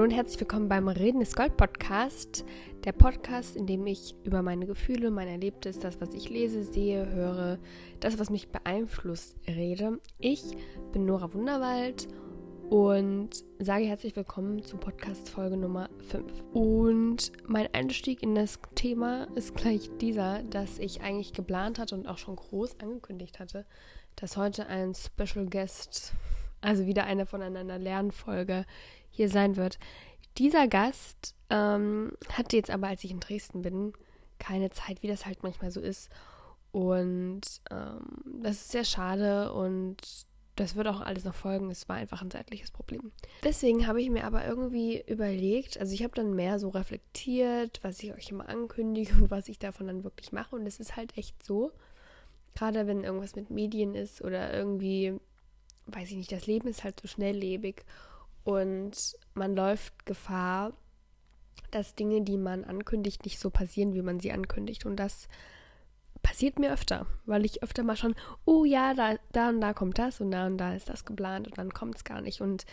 Hallo und herzlich willkommen beim Reden ist Gold Podcast. Der Podcast, in dem ich über meine Gefühle, mein Erlebtes, das, was ich lese, sehe, höre, das, was mich beeinflusst, rede. Ich bin Nora Wunderwald und sage herzlich willkommen zu Podcast Folge Nummer 5. Und mein Einstieg in das Thema ist gleich dieser, dass ich eigentlich geplant hatte und auch schon groß angekündigt hatte, dass heute ein Special Guest, also wieder eine voneinander Lernfolge hier sein wird. Dieser Gast ähm, hatte jetzt aber, als ich in Dresden bin, keine Zeit, wie das halt manchmal so ist. Und ähm, das ist sehr schade und das wird auch alles noch folgen. Es war einfach ein zeitliches Problem. Deswegen habe ich mir aber irgendwie überlegt, also ich habe dann mehr so reflektiert, was ich euch immer ankündige und was ich davon dann wirklich mache. Und es ist halt echt so, gerade wenn irgendwas mit Medien ist oder irgendwie, weiß ich nicht, das Leben ist halt so schnelllebig und man läuft Gefahr, dass Dinge, die man ankündigt, nicht so passieren, wie man sie ankündigt. Und das passiert mir öfter, weil ich öfter mal schon, oh ja, da, da und da kommt das und da und da ist das geplant und dann kommt es gar nicht. Und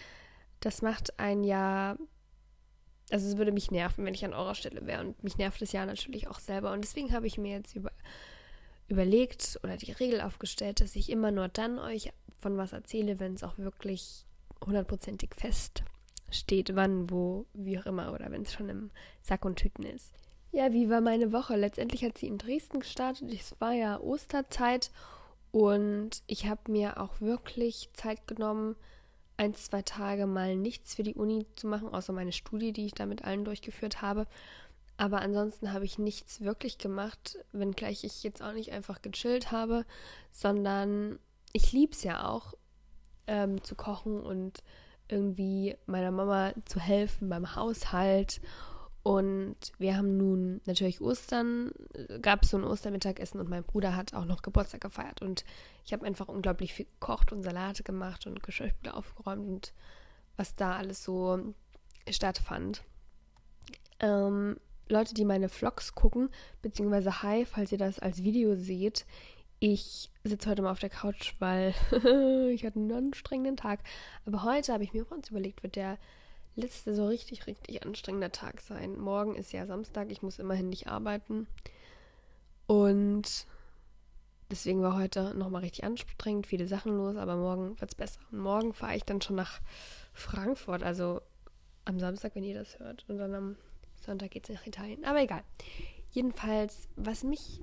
das macht ein Jahr, also es würde mich nerven, wenn ich an eurer Stelle wäre. Und mich nervt das ja natürlich auch selber. Und deswegen habe ich mir jetzt über, überlegt oder die Regel aufgestellt, dass ich immer nur dann euch von was erzähle, wenn es auch wirklich hundertprozentig fest steht, wann, wo, wie auch immer, oder wenn es schon im Sack und Tüten ist. Ja, wie war meine Woche? Letztendlich hat sie in Dresden gestartet. Es war ja Osterzeit und ich habe mir auch wirklich Zeit genommen, ein, zwei Tage mal nichts für die Uni zu machen, außer meine Studie, die ich da mit allen durchgeführt habe. Aber ansonsten habe ich nichts wirklich gemacht, wenngleich ich jetzt auch nicht einfach gechillt habe, sondern ich liebe es ja auch, ähm, zu kochen und irgendwie meiner Mama zu helfen beim Haushalt. Und wir haben nun natürlich Ostern, gab es so ein Ostermittagessen und mein Bruder hat auch noch Geburtstag gefeiert. Und ich habe einfach unglaublich viel gekocht und Salate gemacht und Geschirrspüler aufgeräumt und was da alles so stattfand. Ähm, Leute, die meine Vlogs gucken, beziehungsweise hi, falls ihr das als Video seht, ich sitze heute mal auf der Couch, weil ich hatte einen anstrengenden Tag. Aber heute habe ich mir uns überlegt, wird der letzte so richtig, richtig anstrengender Tag sein. Morgen ist ja Samstag, ich muss immerhin nicht arbeiten. Und deswegen war heute nochmal richtig anstrengend, viele Sachen los, aber morgen wird es besser. Und morgen fahre ich dann schon nach Frankfurt, also am Samstag, wenn ihr das hört. Und dann am Sonntag geht es nach Italien. Aber egal. Jedenfalls, was mich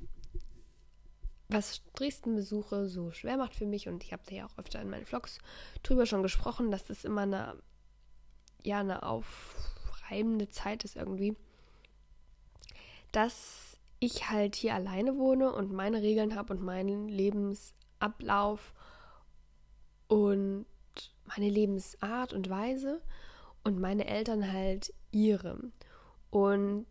was Dresden-Besuche so schwer macht für mich, und ich habe da ja auch öfter in meinen Vlogs drüber schon gesprochen, dass das immer eine, ja, eine aufreibende Zeit ist irgendwie, dass ich halt hier alleine wohne und meine Regeln habe und meinen Lebensablauf und meine Lebensart und Weise und meine Eltern halt ihre. Und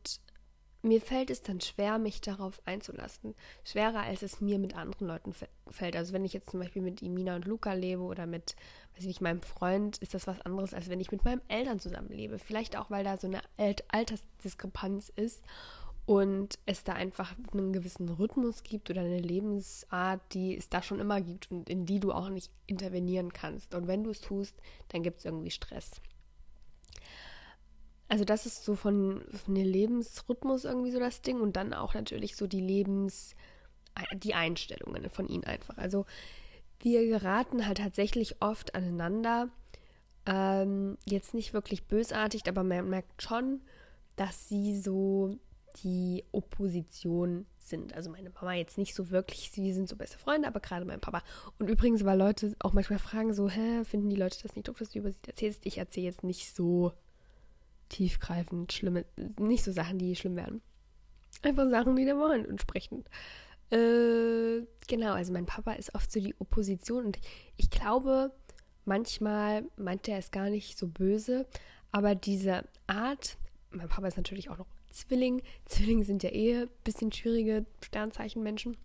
mir fällt es dann schwer, mich darauf einzulassen. Schwerer, als es mir mit anderen Leuten fällt. Also wenn ich jetzt zum Beispiel mit Imina und Luca lebe oder mit, weiß ich nicht, meinem Freund, ist das was anderes, als wenn ich mit meinen Eltern zusammenlebe. Vielleicht auch, weil da so eine Altersdiskrepanz ist und es da einfach einen gewissen Rhythmus gibt oder eine Lebensart, die es da schon immer gibt und in die du auch nicht intervenieren kannst. Und wenn du es tust, dann gibt es irgendwie Stress also das ist so von, von dem Lebensrhythmus irgendwie so das Ding und dann auch natürlich so die Lebens, die Einstellungen von ihnen einfach. Also wir geraten halt tatsächlich oft aneinander. Ähm, jetzt nicht wirklich bösartig, aber man merkt schon, dass sie so die Opposition sind. Also meine Mama jetzt nicht so wirklich, sie sind so beste Freunde, aber gerade mein Papa. Und übrigens, weil Leute auch manchmal fragen so, hä, finden die Leute das nicht doof, dass du über sie erzählst? Ich erzähle jetzt nicht so tiefgreifend schlimme, nicht so Sachen, die schlimm werden. Einfach Sachen, die der Wahrheit entsprechen. Äh, genau, also mein Papa ist oft so die Opposition und ich glaube, manchmal meint er es gar nicht so böse, aber diese Art, mein Papa ist natürlich auch noch Zwilling. Zwillinge sind ja eh ein bisschen schwierige Sternzeichenmenschen.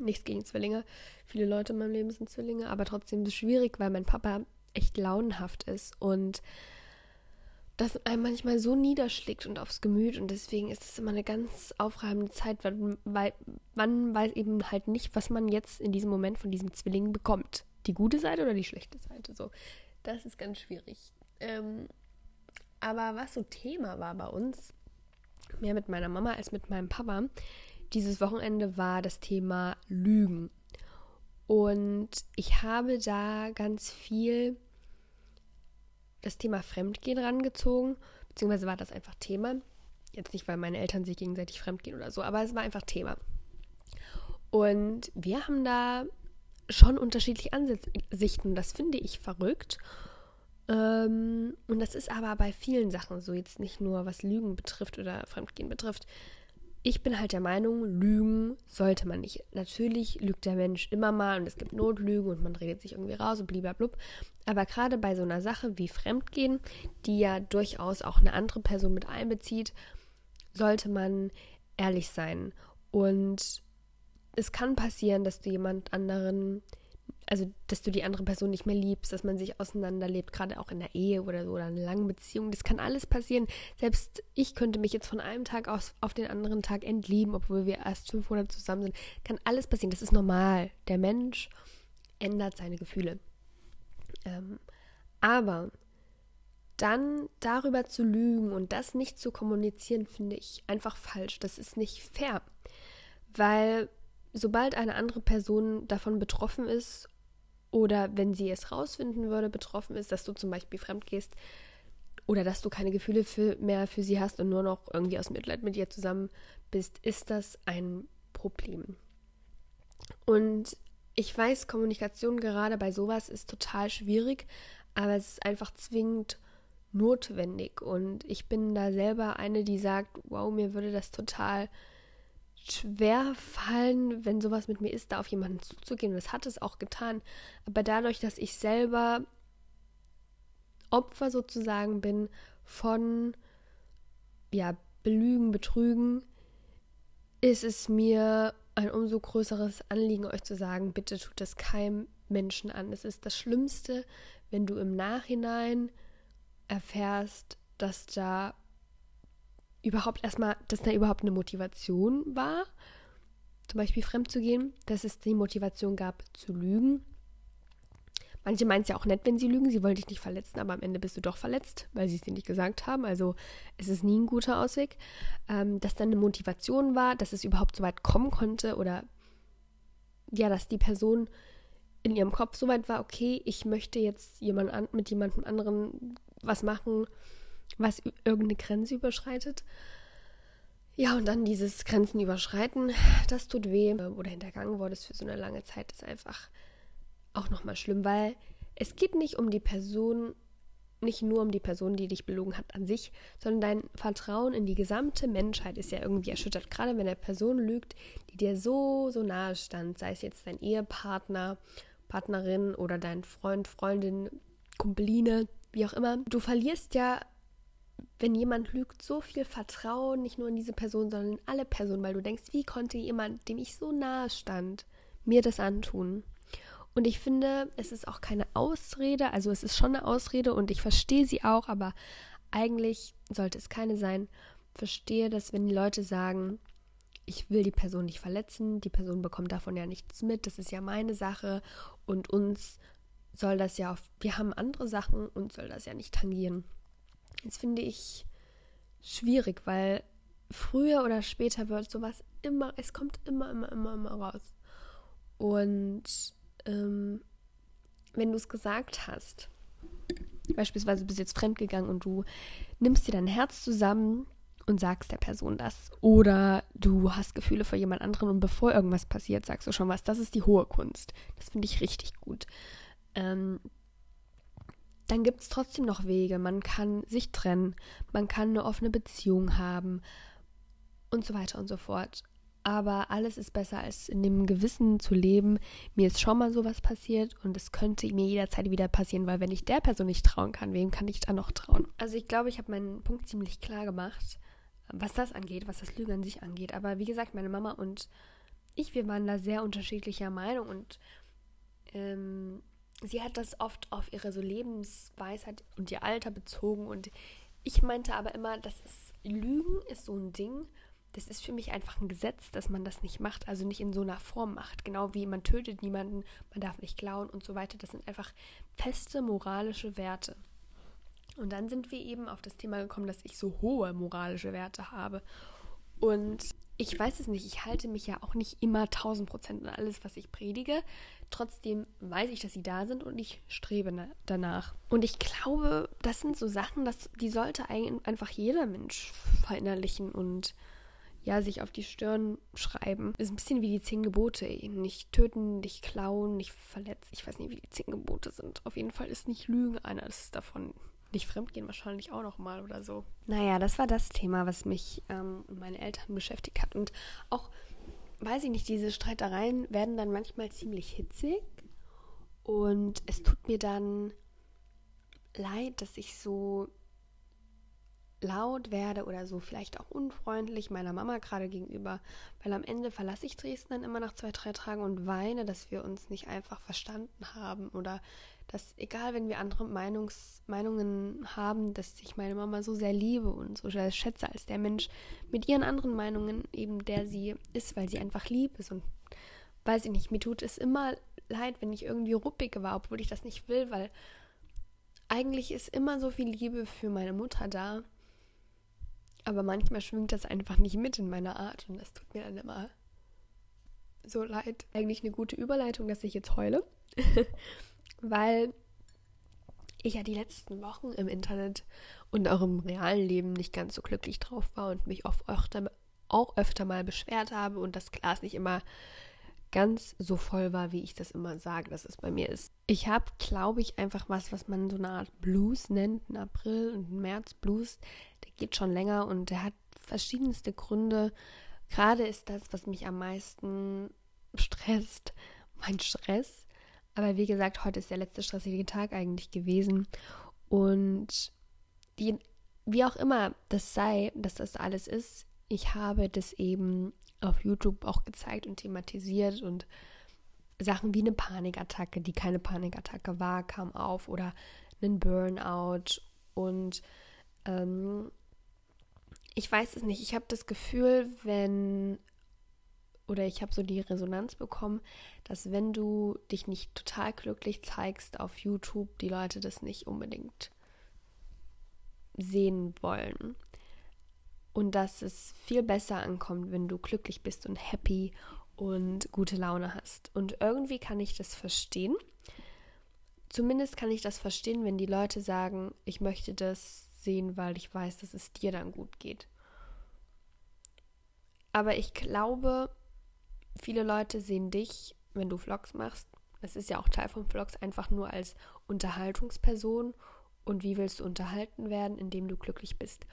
Nichts gegen Zwillinge. Viele Leute in meinem Leben sind Zwillinge, aber trotzdem ist es schwierig, weil mein Papa echt launenhaft ist und das einem manchmal so niederschlägt und aufs Gemüt und deswegen ist es immer eine ganz aufreibende Zeit, weil, weil man weiß eben halt nicht, was man jetzt in diesem Moment von diesem Zwilling bekommt. Die gute Seite oder die schlechte Seite. So, das ist ganz schwierig. Ähm, Aber was so Thema war bei uns, mehr mit meiner Mama als mit meinem Papa, dieses Wochenende war das Thema Lügen. Und ich habe da ganz viel das Thema Fremdgehen rangezogen, beziehungsweise war das einfach Thema. Jetzt nicht, weil meine Eltern sich gegenseitig fremdgehen oder so, aber es war einfach Thema. Und wir haben da schon unterschiedliche Ansichten. Das finde ich verrückt. Ähm, und das ist aber bei vielen Sachen so, jetzt nicht nur was Lügen betrifft oder Fremdgehen betrifft. Ich bin halt der Meinung, Lügen sollte man nicht. Natürlich lügt der Mensch immer mal und es gibt Notlügen und man redet sich irgendwie raus und blub. Aber gerade bei so einer Sache wie Fremdgehen, die ja durchaus auch eine andere Person mit einbezieht, sollte man ehrlich sein. Und es kann passieren, dass du jemand anderen also dass du die andere Person nicht mehr liebst, dass man sich auseinanderlebt, gerade auch in der Ehe oder so oder in einer langen Beziehung. Das kann alles passieren. Selbst ich könnte mich jetzt von einem Tag aus auf den anderen Tag entlieben, obwohl wir erst fünf Monate zusammen sind. Kann alles passieren. Das ist normal. Der Mensch ändert seine Gefühle. Ähm, aber dann darüber zu lügen und das nicht zu kommunizieren, finde ich einfach falsch. Das ist nicht fair. Weil sobald eine andere Person davon betroffen ist oder wenn sie es rausfinden würde, betroffen ist, dass du zum Beispiel fremd gehst oder dass du keine Gefühle für, mehr für sie hast und nur noch irgendwie aus Mitleid mit ihr zusammen bist, ist das ein Problem. Und ich weiß, Kommunikation gerade bei sowas ist total schwierig, aber es ist einfach zwingend notwendig. Und ich bin da selber eine, die sagt, wow, mir würde das total schwer fallen, wenn sowas mit mir ist, da auf jemanden zuzugehen. Das hat es auch getan. Aber dadurch, dass ich selber Opfer sozusagen bin von ja, Belügen, Betrügen, ist es mir ein umso größeres Anliegen, euch zu sagen, bitte tut das keinem Menschen an. Es ist das Schlimmste, wenn du im Nachhinein erfährst, dass da überhaupt erstmal, dass da überhaupt eine Motivation war, zum Beispiel fremd zu gehen, dass es die Motivation gab, zu lügen. Manche meinen es ja auch nett, wenn sie lügen, sie wollen dich nicht verletzen, aber am Ende bist du doch verletzt, weil sie es dir nicht gesagt haben. Also es ist nie ein guter Ausweg. Ähm, dass dann eine Motivation war, dass es überhaupt so weit kommen konnte oder ja, dass die Person in ihrem Kopf so weit war, okay, ich möchte jetzt jemand an, mit jemandem anderen was machen, was irgendeine Grenze überschreitet. Ja, und dann dieses Grenzen überschreiten, das tut weh. Oder hintergangen wurde es für so eine lange Zeit, ist einfach auch nochmal schlimm, weil es geht nicht um die Person, nicht nur um die Person, die dich belogen hat an sich, sondern dein Vertrauen in die gesamte Menschheit ist ja irgendwie erschüttert. Gerade wenn eine Person lügt, die dir so, so nahe stand, sei es jetzt dein Ehepartner, Partnerin oder dein Freund, Freundin, Kumpeline, wie auch immer. Du verlierst ja wenn jemand lügt, so viel Vertrauen, nicht nur in diese Person, sondern in alle Personen, weil du denkst, wie konnte jemand, dem ich so nahe stand, mir das antun? Und ich finde, es ist auch keine Ausrede, also es ist schon eine Ausrede und ich verstehe sie auch, aber eigentlich sollte es keine sein. Verstehe, dass wenn die Leute sagen, ich will die Person nicht verletzen, die Person bekommt davon ja nichts mit, das ist ja meine Sache und uns soll das ja, auf, wir haben andere Sachen und soll das ja nicht tangieren. Das finde ich schwierig, weil früher oder später wird sowas immer, es kommt immer, immer, immer, immer raus. Und ähm, wenn du es gesagt hast, beispielsweise bist du jetzt fremdgegangen und du nimmst dir dein Herz zusammen und sagst der Person das. Oder du hast Gefühle für jemand anderen und bevor irgendwas passiert, sagst du schon was. Das ist die hohe Kunst. Das finde ich richtig gut. Ähm, dann gibt es trotzdem noch Wege. Man kann sich trennen, man kann eine offene Beziehung haben und so weiter und so fort. Aber alles ist besser, als in dem Gewissen zu leben. Mir ist schon mal sowas passiert und es könnte mir jederzeit wieder passieren, weil wenn ich der Person nicht trauen kann, wem kann ich dann noch trauen? Also ich glaube, ich habe meinen Punkt ziemlich klar gemacht, was das angeht, was das Lügen an sich angeht. Aber wie gesagt, meine Mama und ich, wir waren da sehr unterschiedlicher Meinung und ähm, sie hat das oft auf ihre so Lebensweisheit und ihr Alter bezogen und ich meinte aber immer, das ist Lügen ist so ein Ding, das ist für mich einfach ein Gesetz, dass man das nicht macht, also nicht in so einer Form macht, genau wie man tötet niemanden, man darf nicht klauen und so weiter, das sind einfach feste moralische Werte. Und dann sind wir eben auf das Thema gekommen, dass ich so hohe moralische Werte habe. Und ich weiß es nicht, ich halte mich ja auch nicht immer 1000 Prozent an alles, was ich predige. Trotzdem weiß ich, dass sie da sind und ich strebe danach. Und ich glaube, das sind so Sachen, dass, die sollte einfach jeder Mensch verinnerlichen und ja, sich auf die Stirn schreiben. Ist ein bisschen wie die zehn Gebote. Nicht töten, nicht klauen, nicht verletzen. Ich weiß nicht, wie die zehn Gebote sind. Auf jeden Fall ist nicht Lügen eines davon. Nicht fremdgehen wahrscheinlich auch noch mal oder so. Naja, das war das Thema, was mich ähm, und meine Eltern beschäftigt hat. Und auch, weiß ich nicht, diese Streitereien werden dann manchmal ziemlich hitzig. Und es tut mir dann leid, dass ich so laut werde oder so vielleicht auch unfreundlich meiner Mama gerade gegenüber, weil am Ende verlasse ich Dresden dann immer nach zwei, drei Tagen und weine, dass wir uns nicht einfach verstanden haben oder dass egal, wenn wir andere Meinungs Meinungen haben, dass ich meine Mama so sehr liebe und so sehr schätze als der Mensch mit ihren anderen Meinungen eben der sie ist, weil sie einfach lieb ist. Und weiß ich nicht, mir tut es immer leid, wenn ich irgendwie ruppig war, obwohl ich das nicht will, weil eigentlich ist immer so viel Liebe für meine Mutter da. Aber manchmal schwingt das einfach nicht mit in meiner Art und das tut mir dann immer so leid. Eigentlich eine gute Überleitung, dass ich jetzt heule, weil ich ja die letzten Wochen im Internet und auch im realen Leben nicht ganz so glücklich drauf war und mich oft öfter, auch öfter mal beschwert habe und das Glas nicht immer ganz so voll war, wie ich das immer sage, dass es bei mir ist. Ich habe, glaube ich, einfach was, was man so eine Art Blues nennt, ein April und ein März Blues. Der geht schon länger und der hat verschiedenste Gründe. Gerade ist das, was mich am meisten stresst, mein Stress. Aber wie gesagt, heute ist der letzte stressige Tag eigentlich gewesen. Und die, wie auch immer das sei, dass das alles ist, ich habe das eben auf YouTube auch gezeigt und thematisiert und Sachen wie eine Panikattacke, die keine Panikattacke war, kam auf oder einen Burnout und ähm, ich weiß es nicht. Ich habe das Gefühl, wenn oder ich habe so die Resonanz bekommen, dass wenn du dich nicht total glücklich zeigst auf YouTube, die Leute das nicht unbedingt sehen wollen und dass es viel besser ankommt, wenn du glücklich bist und happy und gute Laune hast. Und irgendwie kann ich das verstehen. Zumindest kann ich das verstehen, wenn die Leute sagen, ich möchte das sehen, weil ich weiß, dass es dir dann gut geht. Aber ich glaube, viele Leute sehen dich, wenn du Vlogs machst. Das ist ja auch Teil von Vlogs, einfach nur als Unterhaltungsperson. Und wie willst du unterhalten werden, indem du glücklich bist?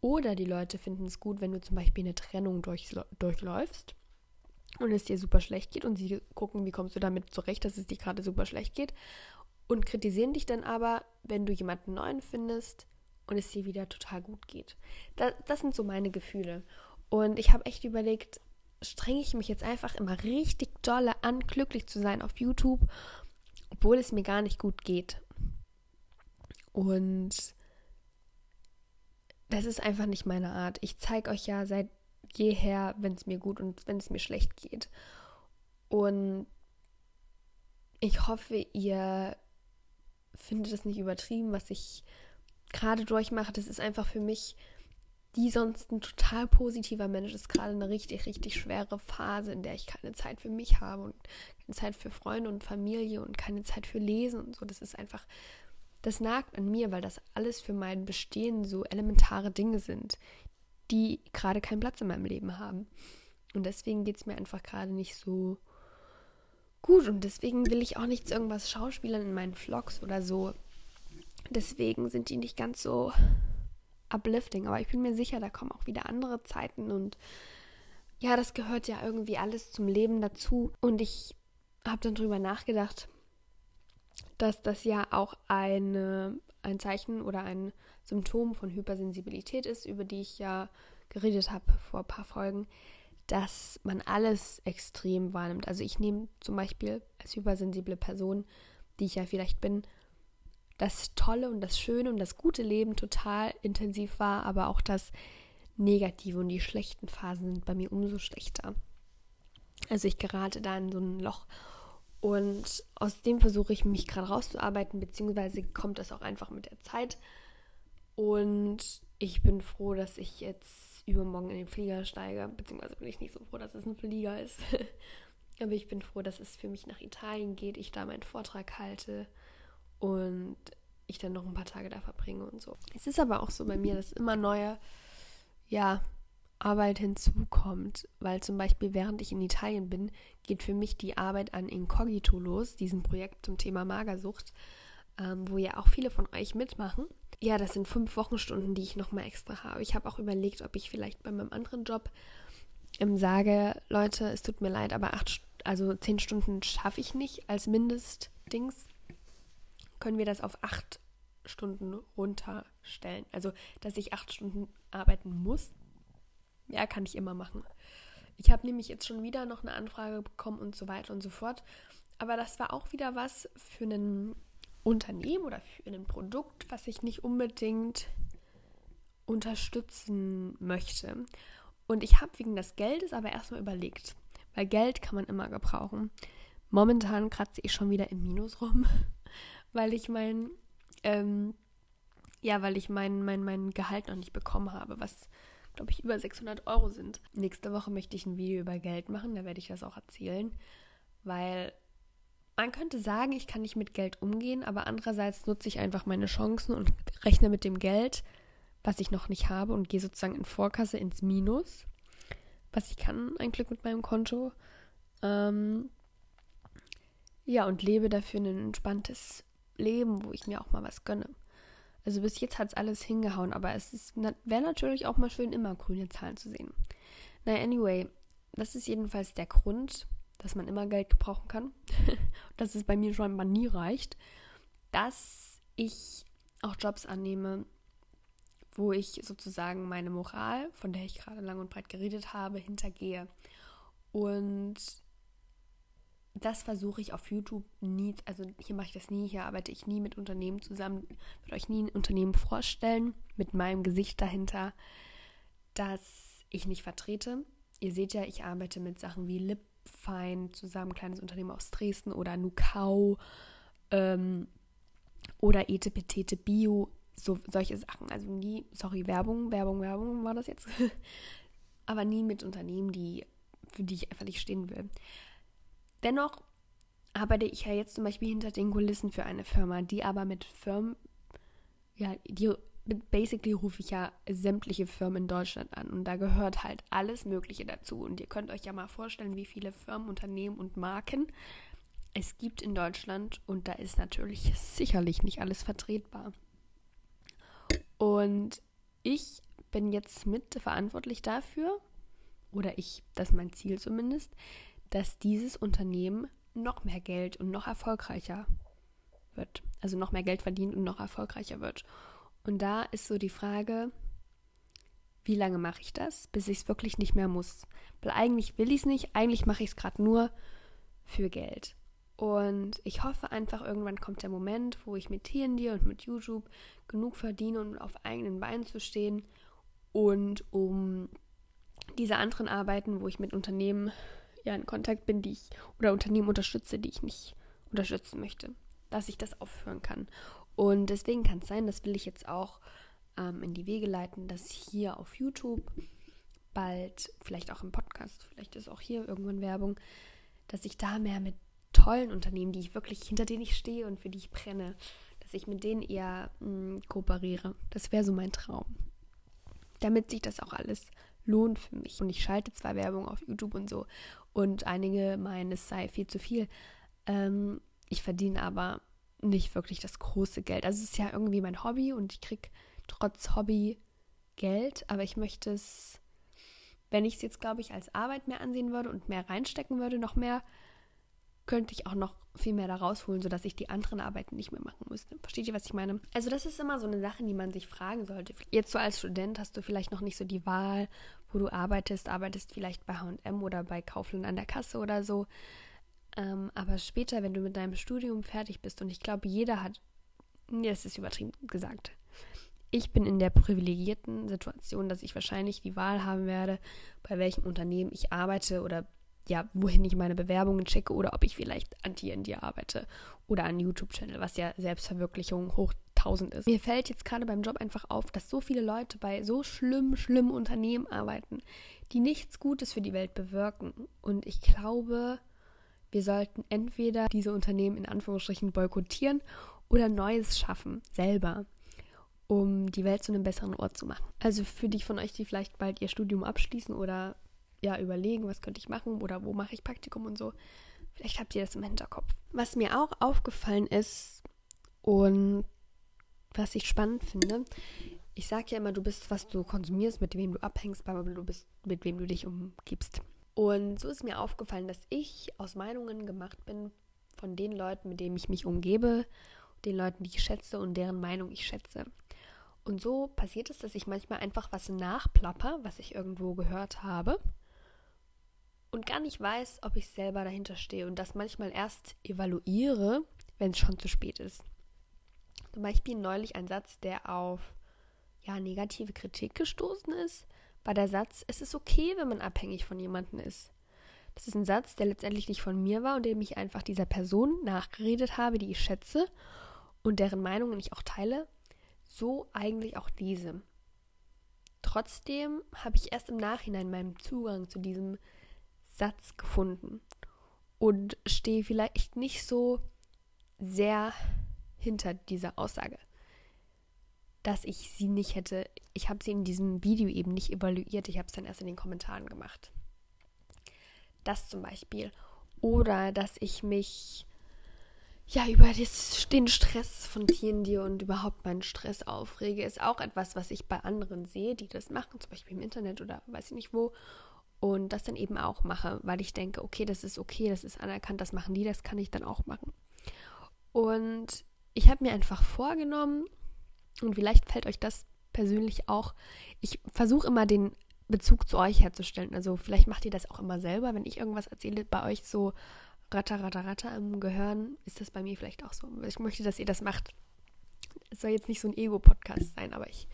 Oder die Leute finden es gut, wenn du zum Beispiel eine Trennung durch, durchläufst und es dir super schlecht geht und sie gucken, wie kommst du damit zurecht, dass es dir gerade super schlecht geht und kritisieren dich dann aber, wenn du jemanden neuen findest und es dir wieder total gut geht. Das, das sind so meine Gefühle. Und ich habe echt überlegt, strenge ich mich jetzt einfach immer richtig dolle an, glücklich zu sein auf YouTube, obwohl es mir gar nicht gut geht. Und das ist einfach nicht meine Art. Ich zeige euch ja seit jeher, wenn es mir gut und wenn es mir schlecht geht. Und ich hoffe, ihr findet es nicht übertrieben, was ich gerade durchmache. Das ist einfach für mich, die sonst ein total positiver Mensch ist, gerade eine richtig, richtig schwere Phase, in der ich keine Zeit für mich habe und keine Zeit für Freunde und Familie und keine Zeit für Lesen und so. Das ist einfach das nagt an mir, weil das alles für mein Bestehen so elementare Dinge sind, die gerade keinen Platz in meinem Leben haben. Und deswegen geht es mir einfach gerade nicht so gut. Und deswegen will ich auch nichts irgendwas schauspielern in meinen Vlogs oder so. Deswegen sind die nicht ganz so uplifting. Aber ich bin mir sicher, da kommen auch wieder andere Zeiten. Und ja, das gehört ja irgendwie alles zum Leben dazu. Und ich habe dann drüber nachgedacht, dass das ja auch eine, ein Zeichen oder ein Symptom von Hypersensibilität ist, über die ich ja geredet habe vor ein paar Folgen, dass man alles extrem wahrnimmt. Also ich nehme zum Beispiel als hypersensible Person, die ich ja vielleicht bin, das tolle und das schöne und das gute Leben total intensiv wahr, aber auch das Negative und die schlechten Phasen sind bei mir umso schlechter. Also ich gerate da in so ein Loch und aus dem versuche ich mich gerade rauszuarbeiten, beziehungsweise kommt das auch einfach mit der Zeit. Und ich bin froh, dass ich jetzt übermorgen in den Flieger steige, beziehungsweise bin ich nicht so froh, dass es ein Flieger ist. Aber ich bin froh, dass es für mich nach Italien geht, ich da meinen Vortrag halte und ich dann noch ein paar Tage da verbringe und so. Es ist aber auch so bei mir, dass immer neue, ja, Arbeit hinzukommt, weil zum Beispiel während ich in Italien bin, geht für mich die Arbeit an Incogito los, diesem Projekt zum Thema Magersucht, ähm, wo ja auch viele von euch mitmachen. Ja, das sind fünf Wochenstunden, die ich nochmal extra habe. Ich habe auch überlegt, ob ich vielleicht bei meinem anderen Job ähm, sage, Leute, es tut mir leid, aber acht, also zehn Stunden schaffe ich nicht als Mindestdings. Können wir das auf acht Stunden runterstellen? Also, dass ich acht Stunden arbeiten muss ja, kann ich immer machen. Ich habe nämlich jetzt schon wieder noch eine Anfrage bekommen und so weiter und so fort. Aber das war auch wieder was für ein Unternehmen oder für ein Produkt, was ich nicht unbedingt unterstützen möchte. Und ich habe wegen des Geldes aber erstmal überlegt, weil Geld kann man immer gebrauchen. Momentan kratze ich schon wieder im Minus rum, weil ich mein, ähm, ja, weil ich mein, mein, mein Gehalt noch nicht bekommen habe, was glaube ich, über 600 Euro sind. Nächste Woche möchte ich ein Video über Geld machen, da werde ich das auch erzählen, weil man könnte sagen, ich kann nicht mit Geld umgehen, aber andererseits nutze ich einfach meine Chancen und rechne mit dem Geld, was ich noch nicht habe und gehe sozusagen in Vorkasse ins Minus, was ich kann, ein Glück mit meinem Konto. Ähm, ja, und lebe dafür ein entspanntes Leben, wo ich mir auch mal was gönne. Also bis jetzt hat es alles hingehauen, aber es wäre natürlich auch mal schön, immer grüne Zahlen zu sehen. Naja, anyway, das ist jedenfalls der Grund, dass man immer Geld gebrauchen kann. dass es bei mir schon mal nie reicht. Dass ich auch Jobs annehme, wo ich sozusagen meine Moral, von der ich gerade lang und breit geredet habe, hintergehe. Und das versuche ich auf YouTube nie, also hier mache ich das nie, hier arbeite ich nie mit Unternehmen zusammen, würde euch nie ein Unternehmen vorstellen mit meinem Gesicht dahinter, das ich nicht vertrete. Ihr seht ja, ich arbeite mit Sachen wie Lipfine zusammen, kleines Unternehmen aus Dresden oder Nukau ähm, oder Etepetete Bio, so solche Sachen. Also nie, sorry, Werbung, Werbung, Werbung war das jetzt. Aber nie mit Unternehmen, die, für die ich einfach nicht stehen will. Dennoch arbeite ich ja jetzt zum Beispiel hinter den Kulissen für eine Firma, die aber mit Firmen, ja, die basically rufe ich ja sämtliche Firmen in Deutschland an und da gehört halt alles Mögliche dazu. Und ihr könnt euch ja mal vorstellen, wie viele Firmen, Unternehmen und Marken es gibt in Deutschland und da ist natürlich sicherlich nicht alles vertretbar. Und ich bin jetzt mit verantwortlich dafür, oder ich, das ist mein Ziel zumindest, dass dieses Unternehmen noch mehr Geld und noch erfolgreicher wird. Also noch mehr Geld verdient und noch erfolgreicher wird. Und da ist so die Frage, wie lange mache ich das, bis ich es wirklich nicht mehr muss? Weil eigentlich will ich es nicht, eigentlich mache ich es gerade nur für Geld. Und ich hoffe einfach, irgendwann kommt der Moment, wo ich mit TND und mit YouTube genug verdiene, um auf eigenen Beinen zu stehen. Und um diese anderen Arbeiten, wo ich mit Unternehmen ja in Kontakt bin, die ich oder Unternehmen unterstütze, die ich nicht unterstützen möchte, dass ich das aufhören kann. Und deswegen kann es sein, das will ich jetzt auch ähm, in die Wege leiten, dass hier auf YouTube bald, vielleicht auch im Podcast, vielleicht ist auch hier irgendwann Werbung, dass ich da mehr mit tollen Unternehmen, die ich wirklich, hinter denen ich stehe und für die ich brenne, dass ich mit denen eher mh, hm, kooperiere. Das wäre so mein Traum. Damit sich das auch alles lohnt für mich. Und ich schalte zwar Werbung auf YouTube und so und einige meinen, es sei viel zu viel. Ähm, ich verdiene aber nicht wirklich das große Geld. Also es ist ja irgendwie mein Hobby und ich kriege trotz Hobby Geld, aber ich möchte es, wenn ich es jetzt, glaube ich, als Arbeit mehr ansehen würde und mehr reinstecken würde, noch mehr, könnte ich auch noch viel mehr da rausholen, sodass ich die anderen Arbeiten nicht mehr machen müsste. Versteht ihr, was ich meine? Also das ist immer so eine Sache, die man sich fragen sollte. Jetzt so als Student hast du vielleicht noch nicht so die Wahl, wo du arbeitest. Arbeitest vielleicht bei H&M oder bei Kaufland an der Kasse oder so. Ähm, aber später, wenn du mit deinem Studium fertig bist, und ich glaube, jeder hat, nee, das ist übertrieben gesagt, ich bin in der privilegierten Situation, dass ich wahrscheinlich die Wahl haben werde, bei welchem Unternehmen ich arbeite oder ja, wohin ich meine Bewerbungen checke oder ob ich vielleicht an TND arbeite oder an YouTube-Channel, was ja Selbstverwirklichung hoch 1000 ist. Mir fällt jetzt gerade beim Job einfach auf, dass so viele Leute bei so schlimm, schlimmen Unternehmen arbeiten, die nichts Gutes für die Welt bewirken. Und ich glaube, wir sollten entweder diese Unternehmen in Anführungsstrichen boykottieren oder Neues schaffen, selber, um die Welt zu einem besseren Ort zu machen. Also für die von euch, die vielleicht bald ihr Studium abschließen oder ja überlegen, was könnte ich machen oder wo mache ich Praktikum und so, vielleicht habt ihr das im Hinterkopf. Was mir auch aufgefallen ist und was ich spannend finde, ich sage ja immer, du bist, was du konsumierst, mit wem du abhängst, du bist, mit wem du dich umgibst. Und so ist mir aufgefallen, dass ich aus Meinungen gemacht bin von den Leuten, mit denen ich mich umgebe, den Leuten, die ich schätze und deren Meinung ich schätze. Und so passiert es, dass ich manchmal einfach was nachplapper, was ich irgendwo gehört habe und gar nicht weiß, ob ich selber dahinter stehe und das manchmal erst evaluiere, wenn es schon zu spät ist. Zum Beispiel neulich ein Satz, der auf ja, negative Kritik gestoßen ist, war der Satz, es ist okay, wenn man abhängig von jemandem ist. Das ist ein Satz, der letztendlich nicht von mir war und dem ich einfach dieser Person nachgeredet habe, die ich schätze und deren Meinungen ich auch teile. So eigentlich auch diese. Trotzdem habe ich erst im Nachhinein meinen Zugang zu diesem Satz gefunden und stehe vielleicht nicht so sehr hinter dieser Aussage dass ich sie nicht hätte, ich habe sie in diesem Video eben nicht evaluiert, ich habe es dann erst in den Kommentaren gemacht. Das zum Beispiel. Oder dass ich mich ja über das, den Stress von TND und überhaupt meinen Stress aufrege, ist auch etwas, was ich bei anderen sehe, die das machen, zum Beispiel im Internet oder weiß ich nicht wo. Und das dann eben auch mache, weil ich denke, okay, das ist okay, das ist anerkannt, das machen die, das kann ich dann auch machen. Und ich habe mir einfach vorgenommen, und vielleicht fällt euch das persönlich auch. Ich versuche immer den Bezug zu euch herzustellen. Also vielleicht macht ihr das auch immer selber. Wenn ich irgendwas erzähle, bei euch so ratter, ratter, ratter im Gehirn, ist das bei mir vielleicht auch so. Ich möchte, dass ihr das macht. Es soll jetzt nicht so ein Ego-Podcast sein, aber ich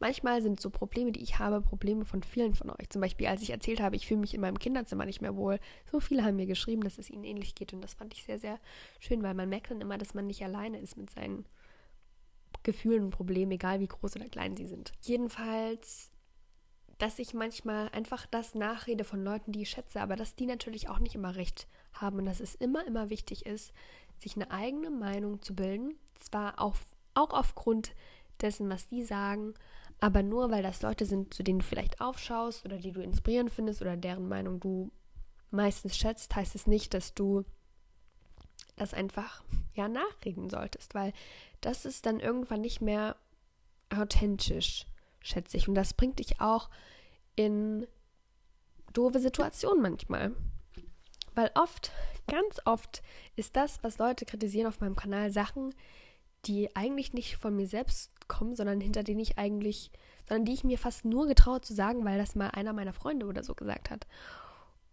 manchmal sind so Probleme, die ich habe, Probleme von vielen von euch. Zum Beispiel, als ich erzählt habe, ich fühle mich in meinem Kinderzimmer nicht mehr wohl. So viele haben mir geschrieben, dass es ihnen ähnlich geht und das fand ich sehr, sehr schön, weil man merkt dann immer, dass man nicht alleine ist mit seinen Gefühlen und Problemen, egal wie groß oder klein sie sind. Jedenfalls, dass ich manchmal einfach das nachrede von Leuten, die ich schätze, aber dass die natürlich auch nicht immer recht haben und dass es immer, immer wichtig ist, sich eine eigene Meinung zu bilden. Zwar auch, auch aufgrund dessen, was die sagen, aber nur weil das Leute sind, zu denen du vielleicht aufschaust oder die du inspirierend findest oder deren Meinung du meistens schätzt, heißt es nicht, dass du das einfach ja nachreden solltest, weil das ist dann irgendwann nicht mehr authentisch, schätze ich. Und das bringt dich auch in doofe Situationen manchmal. Weil oft, ganz oft ist das, was Leute kritisieren auf meinem Kanal, Sachen, die eigentlich nicht von mir selbst kommen, sondern hinter denen ich eigentlich, sondern die ich mir fast nur getraut zu sagen, weil das mal einer meiner Freunde oder so gesagt hat.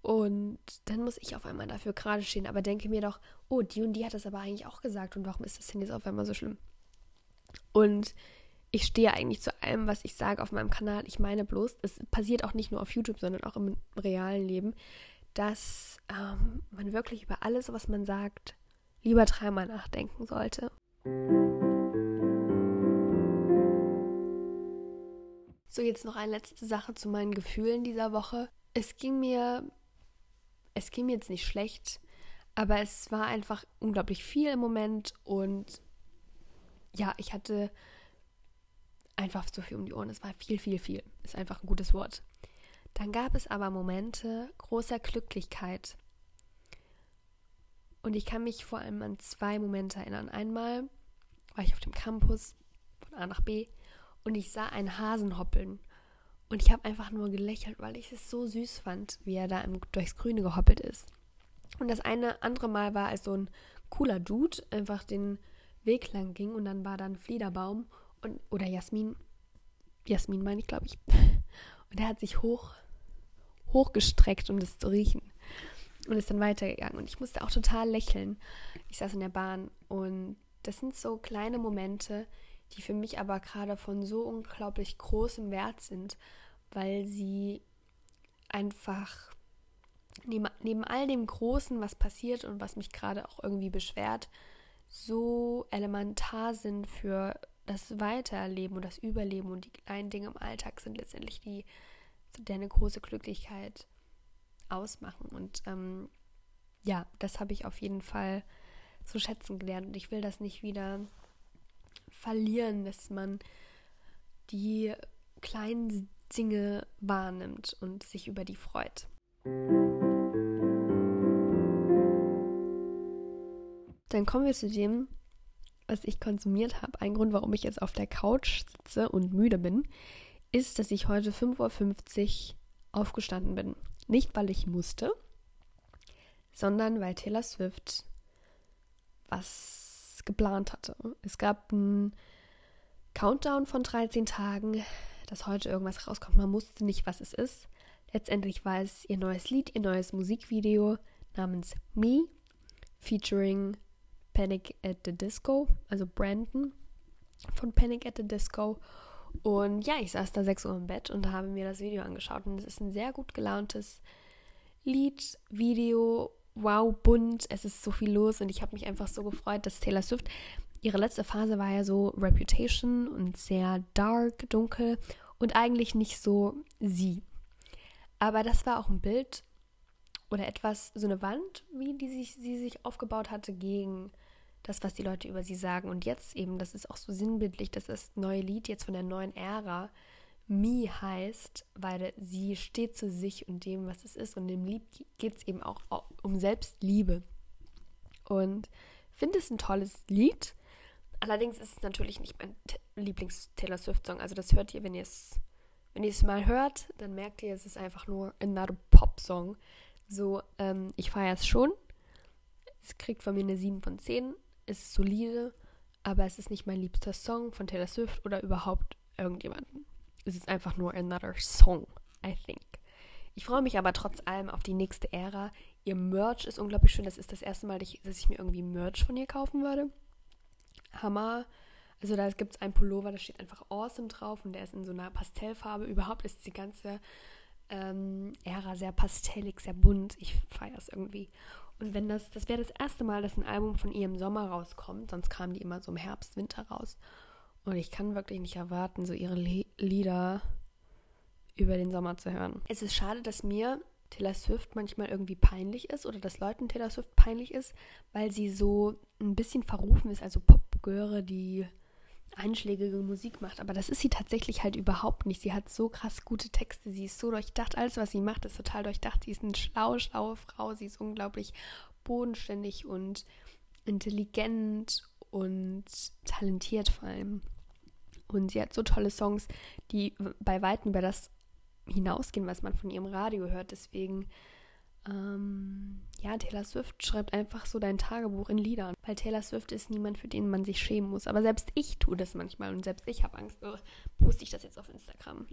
Und dann muss ich auf einmal dafür gerade stehen, aber denke mir doch, oh, die und die hat das aber eigentlich auch gesagt und warum ist das denn jetzt auf einmal so schlimm? Und ich stehe eigentlich zu allem, was ich sage auf meinem Kanal. Ich meine bloß, es passiert auch nicht nur auf YouTube, sondern auch im realen Leben, dass ähm, man wirklich über alles, was man sagt, lieber dreimal nachdenken sollte. So, jetzt noch eine letzte Sache zu meinen Gefühlen dieser Woche. Es ging mir es ging mir jetzt nicht schlecht, aber es war einfach unglaublich viel im Moment und ja, ich hatte einfach zu viel um die Ohren. Es war viel, viel, viel. Ist einfach ein gutes Wort. Dann gab es aber Momente großer Glücklichkeit. Und ich kann mich vor allem an zwei Momente erinnern. Einmal war ich auf dem Campus von A nach B und ich sah einen Hasen hoppeln. Und ich habe einfach nur gelächelt, weil ich es so süß fand, wie er da im, durchs Grüne gehoppelt ist. Und das eine andere Mal war, als so ein cooler Dude einfach den Weg lang ging und dann war da ein Fliederbaum und, oder Jasmin, Jasmin meine ich, glaube ich. Und er hat sich hoch, hochgestreckt, um das zu riechen. Und ist dann weitergegangen. Und ich musste auch total lächeln. Ich saß in der Bahn und das sind so kleine Momente, die für mich aber gerade von so unglaublich großem Wert sind, weil sie einfach neben, neben all dem Großen, was passiert und was mich gerade auch irgendwie beschwert, so elementar sind für das Weitererleben und das Überleben und die kleinen Dinge im Alltag sind letztendlich die, die eine große Glücklichkeit ausmachen. Und ähm, ja, das habe ich auf jeden Fall zu schätzen gelernt. Und ich will das nicht wieder verlieren, dass man die kleinen Dinge wahrnimmt und sich über die freut. Dann kommen wir zu dem, was ich konsumiert habe. Ein Grund, warum ich jetzt auf der Couch sitze und müde bin, ist, dass ich heute 5.50 Uhr aufgestanden bin. Nicht, weil ich musste, sondern weil Taylor Swift was geplant hatte. Es gab einen Countdown von 13 Tagen, dass heute irgendwas rauskommt. Man wusste nicht, was es ist. Letztendlich war es ihr neues Lied, ihr neues Musikvideo namens Me, featuring Panic at the Disco, also Brandon von Panic at the Disco. Und ja, ich saß da 6 Uhr im Bett und habe mir das Video angeschaut. Und es ist ein sehr gut gelauntes Lied, Video, wow, bunt, es ist so viel los und ich habe mich einfach so gefreut, dass Taylor Swift, ihre letzte Phase war ja so Reputation und sehr dark, dunkel und eigentlich nicht so sie. Aber das war auch ein Bild oder etwas, so eine Wand, wie die sich, sie sich aufgebaut hatte gegen das, was die Leute über sie sagen. Und jetzt eben, das ist auch so sinnbildlich, dass das neue Lied jetzt von der neuen Ära Me heißt, weil sie steht zu sich und dem, was es ist. Und im Lied geht es eben auch um Selbstliebe. Und finde es ein tolles Lied. Allerdings ist es natürlich nicht mein Lieblings-Taylor Swift-Song. Also das hört ihr, wenn ihr es wenn mal hört, dann merkt ihr, es ist einfach nur another Pop-Song. So, ähm, ich feiere es schon. Es kriegt von mir eine 7 von 10. Es ist solide, aber es ist nicht mein liebster Song von Taylor Swift oder überhaupt irgendjemanden. Es ist einfach nur another song, I think. Ich freue mich aber trotz allem auf die nächste Ära. Ihr Merch ist unglaublich schön. Das ist das erste Mal, dass ich mir irgendwie Merch von ihr kaufen würde. Hammer. Also da gibt es einen Pullover, da steht einfach Awesome drauf und der ist in so einer Pastellfarbe. Überhaupt ist die ganze ähm, Ära sehr pastellig, sehr bunt. Ich feiere es irgendwie. Und wenn das, das wäre das erste Mal, dass ein Album von ihr im Sommer rauskommt, sonst kamen die immer so im Herbst, Winter raus. Und ich kann wirklich nicht erwarten, so ihre Le Lieder über den Sommer zu hören. Es ist schade, dass mir Taylor Swift manchmal irgendwie peinlich ist oder dass Leuten Taylor Swift peinlich ist, weil sie so ein bisschen verrufen ist, also Popgöre, die einschlägige Musik macht. Aber das ist sie tatsächlich halt überhaupt nicht. Sie hat so krass gute Texte. Sie ist so durchdacht. Alles, was sie macht, ist total durchdacht. Sie ist eine schlaue, schlaue Frau. Sie ist unglaublich bodenständig und intelligent und talentiert vor allem. Und sie hat so tolle Songs, die bei weitem über das hinausgehen, was man von ihrem Radio hört. Deswegen ähm, ja, Taylor Swift schreibt einfach so dein Tagebuch in Liedern. Weil Taylor Swift ist niemand, für den man sich schämen muss. Aber selbst ich tue das manchmal und selbst ich habe Angst, oh, poste ich das jetzt auf Instagram.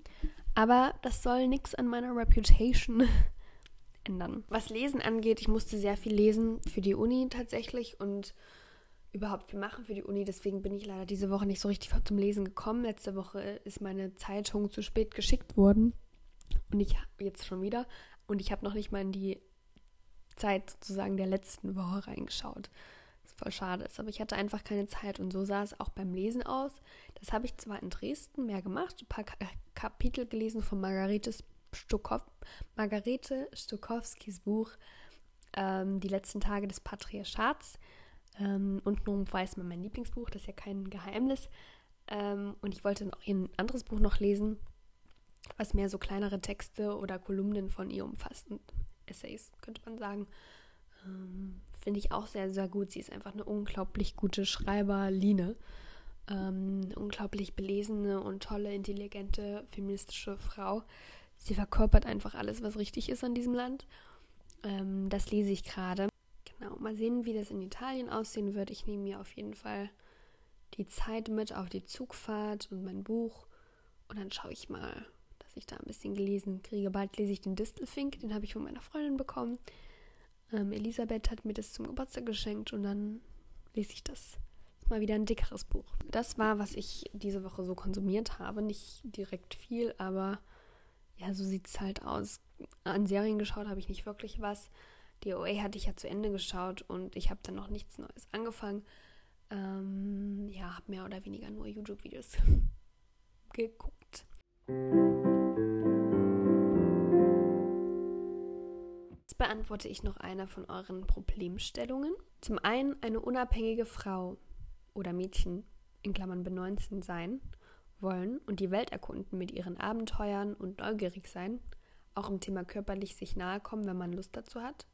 Aber das soll nichts an meiner Reputation ändern. Was Lesen angeht, ich musste sehr viel lesen für die Uni tatsächlich und überhaupt viel machen für die Uni. Deswegen bin ich leider diese Woche nicht so richtig zum Lesen gekommen. Letzte Woche ist meine Zeitung zu spät geschickt worden. Und ich jetzt schon wieder. Und ich habe noch nicht mal in die Zeit sozusagen der letzten Woche reingeschaut. Was voll schade ist. Aber ich hatte einfach keine Zeit. Und so sah es auch beim Lesen aus. Das habe ich zwar in Dresden mehr gemacht, ein paar Kapitel gelesen von Margarete, Stukow Margarete Stokowskis Buch ähm, Die letzten Tage des Patriarchats. Ähm, untenrum weiß man mein Lieblingsbuch, das ist ja kein Geheimnis. Ähm, und ich wollte noch ein anderes Buch noch lesen, was mehr so kleinere Texte oder Kolumnen von ihr umfasst. Essays, könnte man sagen. Ähm, Finde ich auch sehr, sehr gut. Sie ist einfach eine unglaublich gute Schreiberline. Ähm, unglaublich belesene und tolle, intelligente, feministische Frau. Sie verkörpert einfach alles, was richtig ist an diesem Land. Ähm, das lese ich gerade. Genau, mal sehen, wie das in Italien aussehen wird. Ich nehme mir auf jeden Fall die Zeit mit auf die Zugfahrt und mein Buch. Und dann schaue ich mal, ich da ein bisschen gelesen kriege. Bald lese ich den Distelfink, den habe ich von meiner Freundin bekommen. Ähm, Elisabeth hat mir das zum Geburtstag geschenkt und dann lese ich das. Mal wieder ein dickeres Buch. Das war, was ich diese Woche so konsumiert habe. Nicht direkt viel, aber ja, so sieht es halt aus. An Serien geschaut habe ich nicht wirklich was. Die OA hatte ich ja zu Ende geschaut und ich habe dann noch nichts Neues angefangen. ähm, ja, habe mehr oder weniger nur YouTube-Videos geguckt. Jetzt beantworte ich noch eine von euren Problemstellungen. Zum einen eine unabhängige Frau oder Mädchen in Klammern be 19 sein wollen und die Welt erkunden mit ihren Abenteuern und neugierig sein, auch im Thema körperlich sich nahe kommen, wenn man Lust dazu hat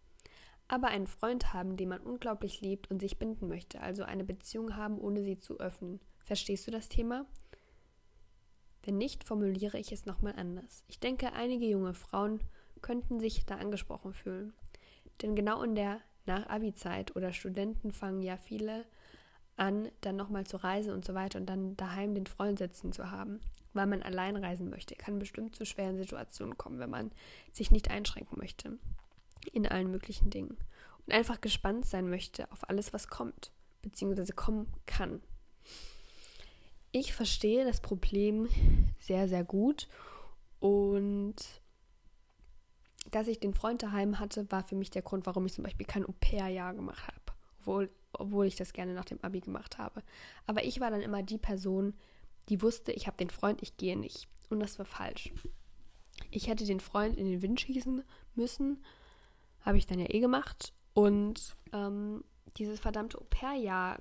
aber einen Freund haben, den man unglaublich liebt und sich binden möchte, also eine Beziehung haben, ohne sie zu öffnen. Verstehst du das Thema? Wenn nicht, formuliere ich es nochmal anders. Ich denke, einige junge Frauen könnten sich da angesprochen fühlen. Denn genau in der Nach-Abi-Zeit oder Studenten fangen ja viele an, dann nochmal zu reisen und so weiter und dann daheim den Freund sitzen zu haben, weil man allein reisen möchte. Kann bestimmt zu schweren Situationen kommen, wenn man sich nicht einschränken möchte in allen möglichen Dingen und einfach gespannt sein möchte auf alles, was kommt, beziehungsweise kommen kann. Ich verstehe das Problem sehr, sehr gut und dass ich den Freund daheim hatte, war für mich der Grund, warum ich zum Beispiel kein Au-pair-Jahr gemacht habe, obwohl, obwohl ich das gerne nach dem Abi gemacht habe. Aber ich war dann immer die Person, die wusste, ich habe den Freund, ich gehe nicht. Und das war falsch. Ich hätte den Freund in den Wind schießen müssen habe ich dann ja eh gemacht und ähm, dieses verdammte Au-pair-Jahr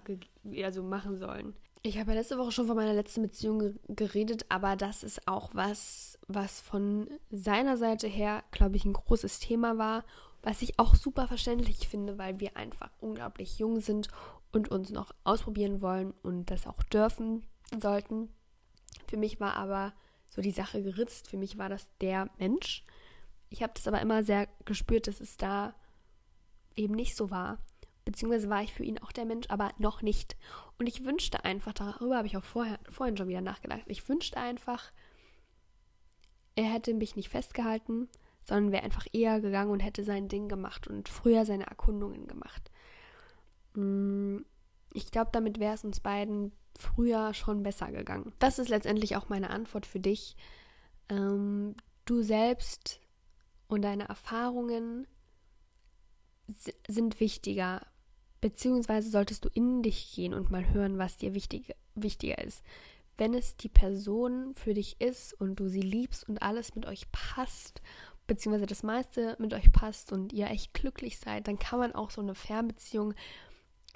also machen sollen. Ich habe ja letzte Woche schon von meiner letzten Beziehung geredet, aber das ist auch was, was von seiner Seite her, glaube ich, ein großes Thema war, was ich auch super verständlich finde, weil wir einfach unglaublich jung sind und uns noch ausprobieren wollen und das auch dürfen sollten. Für mich war aber so die Sache geritzt. Für mich war das der Mensch, ich habe das aber immer sehr gespürt, dass es da eben nicht so war. Beziehungsweise war ich für ihn auch der Mensch, aber noch nicht. Und ich wünschte einfach, darüber habe ich auch vorher, vorhin schon wieder nachgedacht, ich wünschte einfach, er hätte mich nicht festgehalten, sondern wäre einfach eher gegangen und hätte sein Ding gemacht und früher seine Erkundungen gemacht. Mm, ich glaube, damit wäre es uns beiden früher schon besser gegangen. Das ist letztendlich auch meine Antwort für dich. Ähm, du selbst und deine Erfahrungen sind wichtiger, beziehungsweise solltest du in dich gehen und mal hören, was dir wichtig, wichtiger ist. Wenn es die Person für dich ist und du sie liebst und alles mit euch passt, beziehungsweise das meiste mit euch passt und ihr echt glücklich seid, dann kann man auch so eine Fernbeziehung,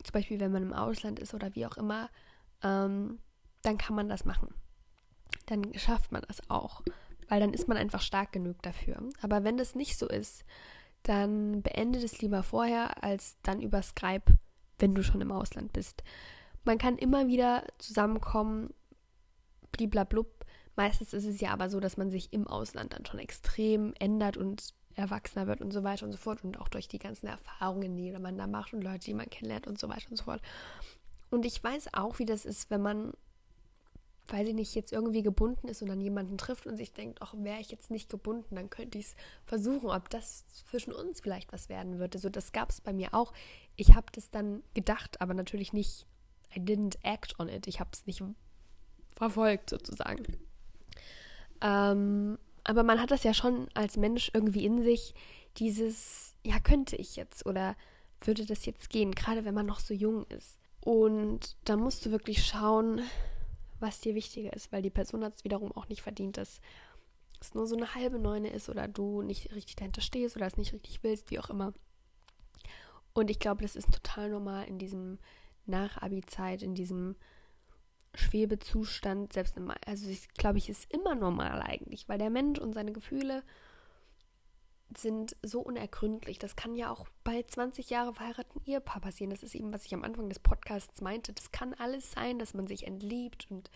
zum Beispiel wenn man im Ausland ist oder wie auch immer, ähm, dann kann man das machen. Dann schafft man das auch weil dann ist man einfach stark genug dafür. Aber wenn das nicht so ist, dann beende es lieber vorher als dann über Skype, wenn du schon im Ausland bist. Man kann immer wieder zusammenkommen, bliblablub. Meistens ist es ja aber so, dass man sich im Ausland dann schon extrem ändert und erwachsener wird und so weiter und so fort und auch durch die ganzen Erfahrungen, die man da macht und Leute, die man kennenlernt und so weiter und so fort. Und ich weiß auch, wie das ist, wenn man weiß ich nicht, jetzt irgendwie gebunden ist und dann jemanden trifft und sich denkt, ach, wäre ich jetzt nicht gebunden, dann könnte ich es versuchen, ob das zwischen uns vielleicht was werden würde. So, das gab es bei mir auch. Ich habe das dann gedacht, aber natürlich nicht, I didn't act on it. Ich habe es nicht verfolgt sozusagen. Ähm, aber man hat das ja schon als Mensch irgendwie in sich, dieses, ja, könnte ich jetzt oder würde das jetzt gehen, gerade wenn man noch so jung ist. Und da musst du wirklich schauen, was dir wichtiger ist, weil die Person hat es wiederum auch nicht verdient, dass es nur so eine halbe Neune ist oder du nicht richtig dahinter stehst oder es nicht richtig willst, wie auch immer. Und ich glaube, das ist total normal in diesem Nach-Abi-Zeit, in diesem Schwebezustand, selbst im, also ich glaube, ich ist immer normal eigentlich, weil der Mensch und seine Gefühle sind so unergründlich. Das kann ja auch bei 20 Jahre verheirateten Ehepaar passieren. Das ist eben, was ich am Anfang des Podcasts meinte. Das kann alles sein, dass man sich entliebt und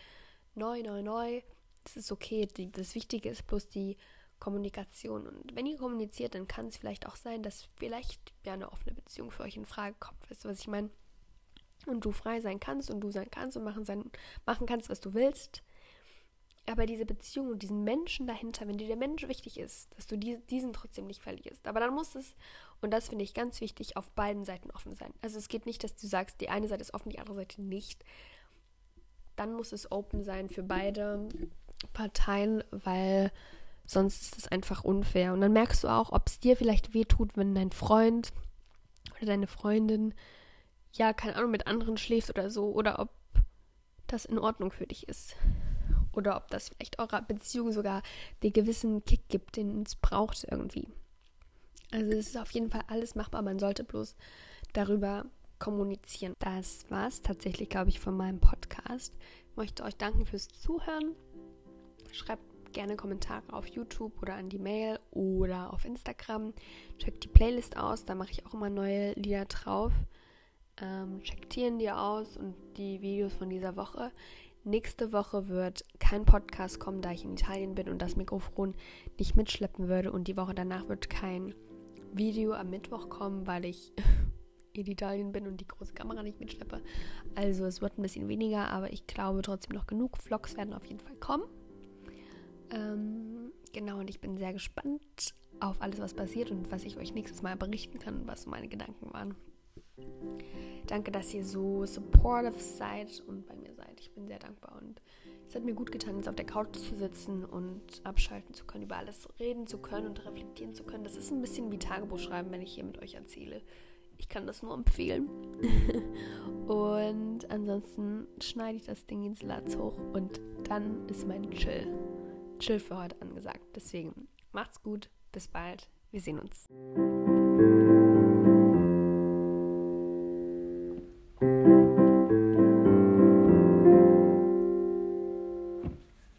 neu, neu, neu. Das ist okay. Die, das Wichtige ist bloß die Kommunikation. Und wenn ihr kommuniziert, dann kann es vielleicht auch sein, dass vielleicht ja eine offene Beziehung für euch in Frage kommt. Weißt du, was ich meine? Und du frei sein kannst und du sein kannst und machen, sein, machen kannst, was du willst aber diese Beziehung und diesen Menschen dahinter, wenn dir der Mensch wichtig ist, dass du die, diesen trotzdem nicht verlierst. Aber dann muss es, und das finde ich ganz wichtig, auf beiden Seiten offen sein. Also es geht nicht, dass du sagst, die eine Seite ist offen, die andere Seite nicht. Dann muss es open sein für beide Parteien, weil sonst ist es einfach unfair. Und dann merkst du auch, ob es dir vielleicht wehtut, wenn dein Freund oder deine Freundin ja, keine Ahnung, mit anderen schläfst oder so, oder ob das in Ordnung für dich ist. Oder ob das vielleicht eurer Beziehung sogar den gewissen Kick gibt, den es braucht irgendwie. Also es ist auf jeden Fall alles machbar, man sollte bloß darüber kommunizieren. Das war es tatsächlich, glaube ich, von meinem Podcast. Ich möchte euch danken fürs Zuhören. Schreibt gerne Kommentare auf YouTube oder an die Mail oder auf Instagram. Checkt die Playlist aus, da mache ich auch immer neue Lieder drauf. Ähm, checkt die aus und die Videos von dieser Woche. Nächste Woche wird kein Podcast kommen, da ich in Italien bin und das Mikrofon nicht mitschleppen würde. Und die Woche danach wird kein Video am Mittwoch kommen, weil ich in Italien bin und die große Kamera nicht mitschleppe. Also es wird ein bisschen weniger, aber ich glaube trotzdem noch genug. Vlogs werden auf jeden Fall kommen. Ähm, genau, und ich bin sehr gespannt auf alles, was passiert und was ich euch nächstes Mal berichten kann, was meine Gedanken waren. Danke, dass ihr so supportive seid und bei mir. Ich bin sehr dankbar und es hat mir gut getan, jetzt auf der Couch zu sitzen und abschalten zu können, über alles reden zu können und reflektieren zu können. Das ist ein bisschen wie Tagebuch schreiben, wenn ich hier mit euch erzähle. Ich kann das nur empfehlen. und ansonsten schneide ich das Ding ins Latz hoch und dann ist mein Chill. Chill für heute angesagt. Deswegen macht's gut, bis bald, wir sehen uns.